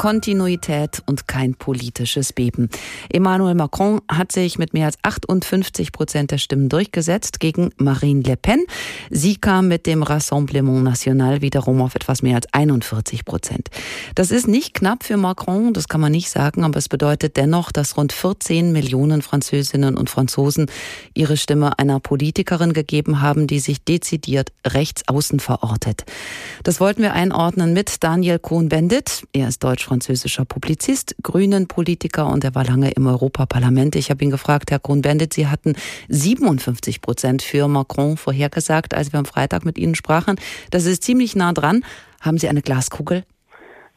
Kontinuität und kein politisches Beben. Emmanuel Macron hat sich mit mehr als 58 Prozent der Stimmen durchgesetzt gegen Marine Le Pen. Sie kam mit dem Rassemblement National wiederum auf etwas mehr als 41 Prozent. Das ist nicht knapp für Macron, das kann man nicht sagen, aber es bedeutet dennoch, dass rund 14 Millionen Französinnen und Franzosen ihre Stimme einer Politikerin gegeben haben, die sich dezidiert rechts außen verortet. Das wollten wir einordnen mit Daniel Cohn-Bendit. Er ist deutsch-französischer Publizist, Grünen-Politiker und er war lange im Europaparlament. Ich habe ihn gefragt, Herr Cohn-Bendit, Sie hatten 57 Prozent für Macron vorhergesagt, als wir am Freitag mit Ihnen sprachen. Das ist ziemlich nah dran. Haben Sie eine Glaskugel?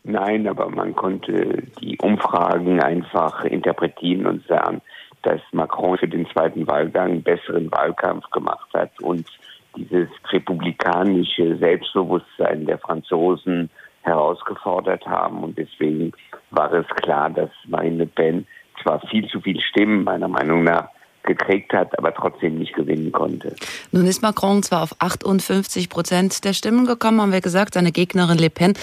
Nein, aber man konnte die Umfragen einfach interpretieren und sagen, dass Macron für den zweiten Wahlgang besseren Wahlkampf gemacht hat und dieses republikanische Selbstbewusstsein der Franzosen herausgefordert haben. Und deswegen war es klar, dass Le Pen zwar viel zu viel Stimmen meiner Meinung nach gekriegt hat, aber trotzdem nicht gewinnen konnte. Nun ist Macron zwar auf 58 Prozent der Stimmen gekommen, haben wir gesagt. Seine Gegnerin Le Pen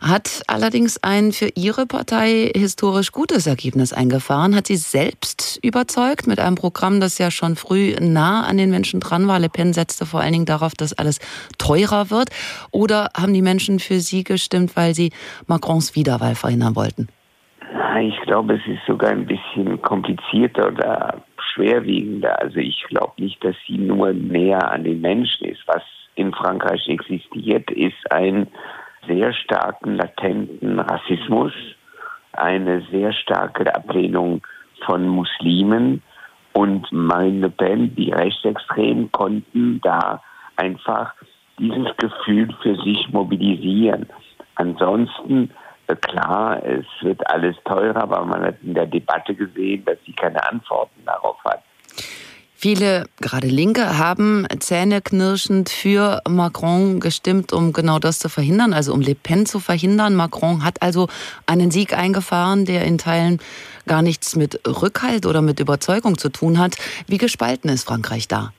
hat allerdings ein für ihre Partei historisch gutes Ergebnis eingefahren. Hat sie selbst überzeugt mit einem Programm, das ja schon früh nah an den Menschen dran war. Le Pen setzte vor allen Dingen darauf, dass alles teurer wird. Oder haben die Menschen für sie gestimmt, weil sie Macrons Wiederwahl verhindern wollten? Ich glaube, es ist sogar ein bisschen komplizierter oder schwerwiegender. Also ich glaube nicht, dass sie nur näher an den Menschen ist. Was in Frankreich existiert, ist ein sehr starken latenten Rassismus, eine sehr starke Ablehnung von Muslimen und Marine Le Pen, die Rechtsextremen, konnten da einfach dieses Gefühl für sich mobilisieren. Ansonsten Klar, es wird alles teurer, aber man hat in der Debatte gesehen, dass sie keine Antworten darauf hat. Viele, gerade Linke, haben zähneknirschend für Macron gestimmt, um genau das zu verhindern, also um Le Pen zu verhindern. Macron hat also einen Sieg eingefahren, der in Teilen gar nichts mit Rückhalt oder mit Überzeugung zu tun hat. Wie gespalten ist Frankreich da?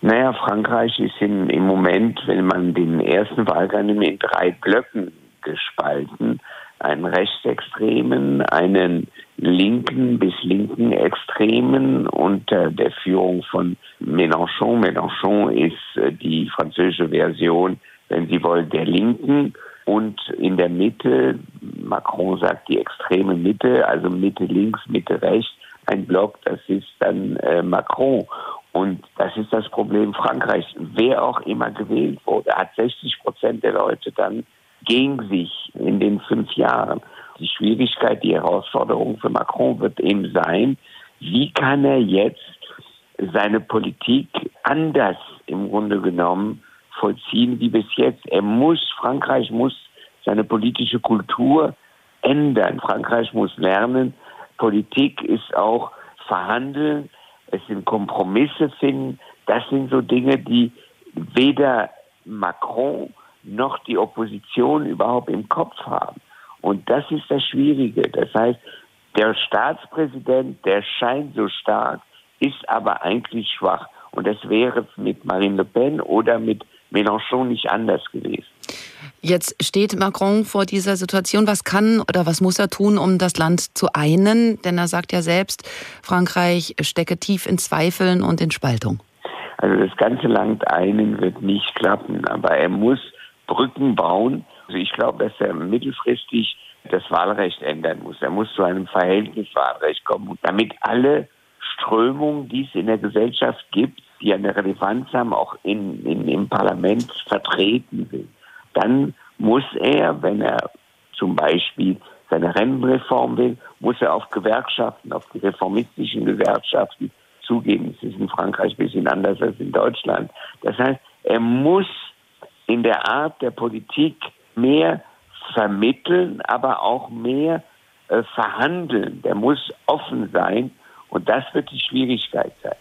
Naja, Frankreich ist in, im Moment, wenn man den ersten Wahlgang nimmt, in drei Blöcken gespalten. Einen rechtsextremen, einen linken bis linken Extremen unter der Führung von Mélenchon. Mélenchon ist äh, die französische Version, wenn Sie wollen, der Linken. Und in der Mitte, Macron sagt die extreme Mitte, also Mitte links, Mitte rechts, ein Block, das ist dann äh, Macron. Und das ist das Problem Frankreichs. Wer auch immer gewählt wurde, hat 60 Prozent der Leute dann gegen sich in den fünf Jahren. Die Schwierigkeit, die Herausforderung für Macron wird eben sein, wie kann er jetzt seine Politik anders im Grunde genommen vollziehen wie bis jetzt. Er muss, Frankreich muss seine politische Kultur ändern. Frankreich muss lernen, Politik ist auch Verhandeln, es sind Kompromisse finden. Das sind so Dinge, die weder Macron noch die Opposition überhaupt im Kopf haben. Und das ist das Schwierige. Das heißt, der Staatspräsident, der scheint so stark, ist aber eigentlich schwach. Und das wäre mit Marine Le Pen oder mit Mélenchon nicht anders gewesen. Jetzt steht Macron vor dieser Situation. Was kann oder was muss er tun, um das Land zu einen? Denn er sagt ja selbst, Frankreich stecke tief in Zweifeln und in Spaltung. Also das ganze Land einen wird nicht klappen, aber er muss Brücken bauen. Also ich glaube, dass er mittelfristig das Wahlrecht ändern muss. Er muss zu einem Verhältniswahlrecht kommen, damit alle Strömungen, die es in der Gesellschaft gibt, die eine Relevanz haben, auch in, in, im Parlament vertreten will. Dann muss er, wenn er zum Beispiel seine Rentenreform will, muss er auf Gewerkschaften, auf die reformistischen Gewerkschaften zugehen. Es ist in Frankreich ein bisschen anders als in Deutschland. Das heißt, er muss in der Art der Politik mehr vermitteln, aber auch mehr äh, verhandeln. Der muss offen sein und das wird die Schwierigkeit sein.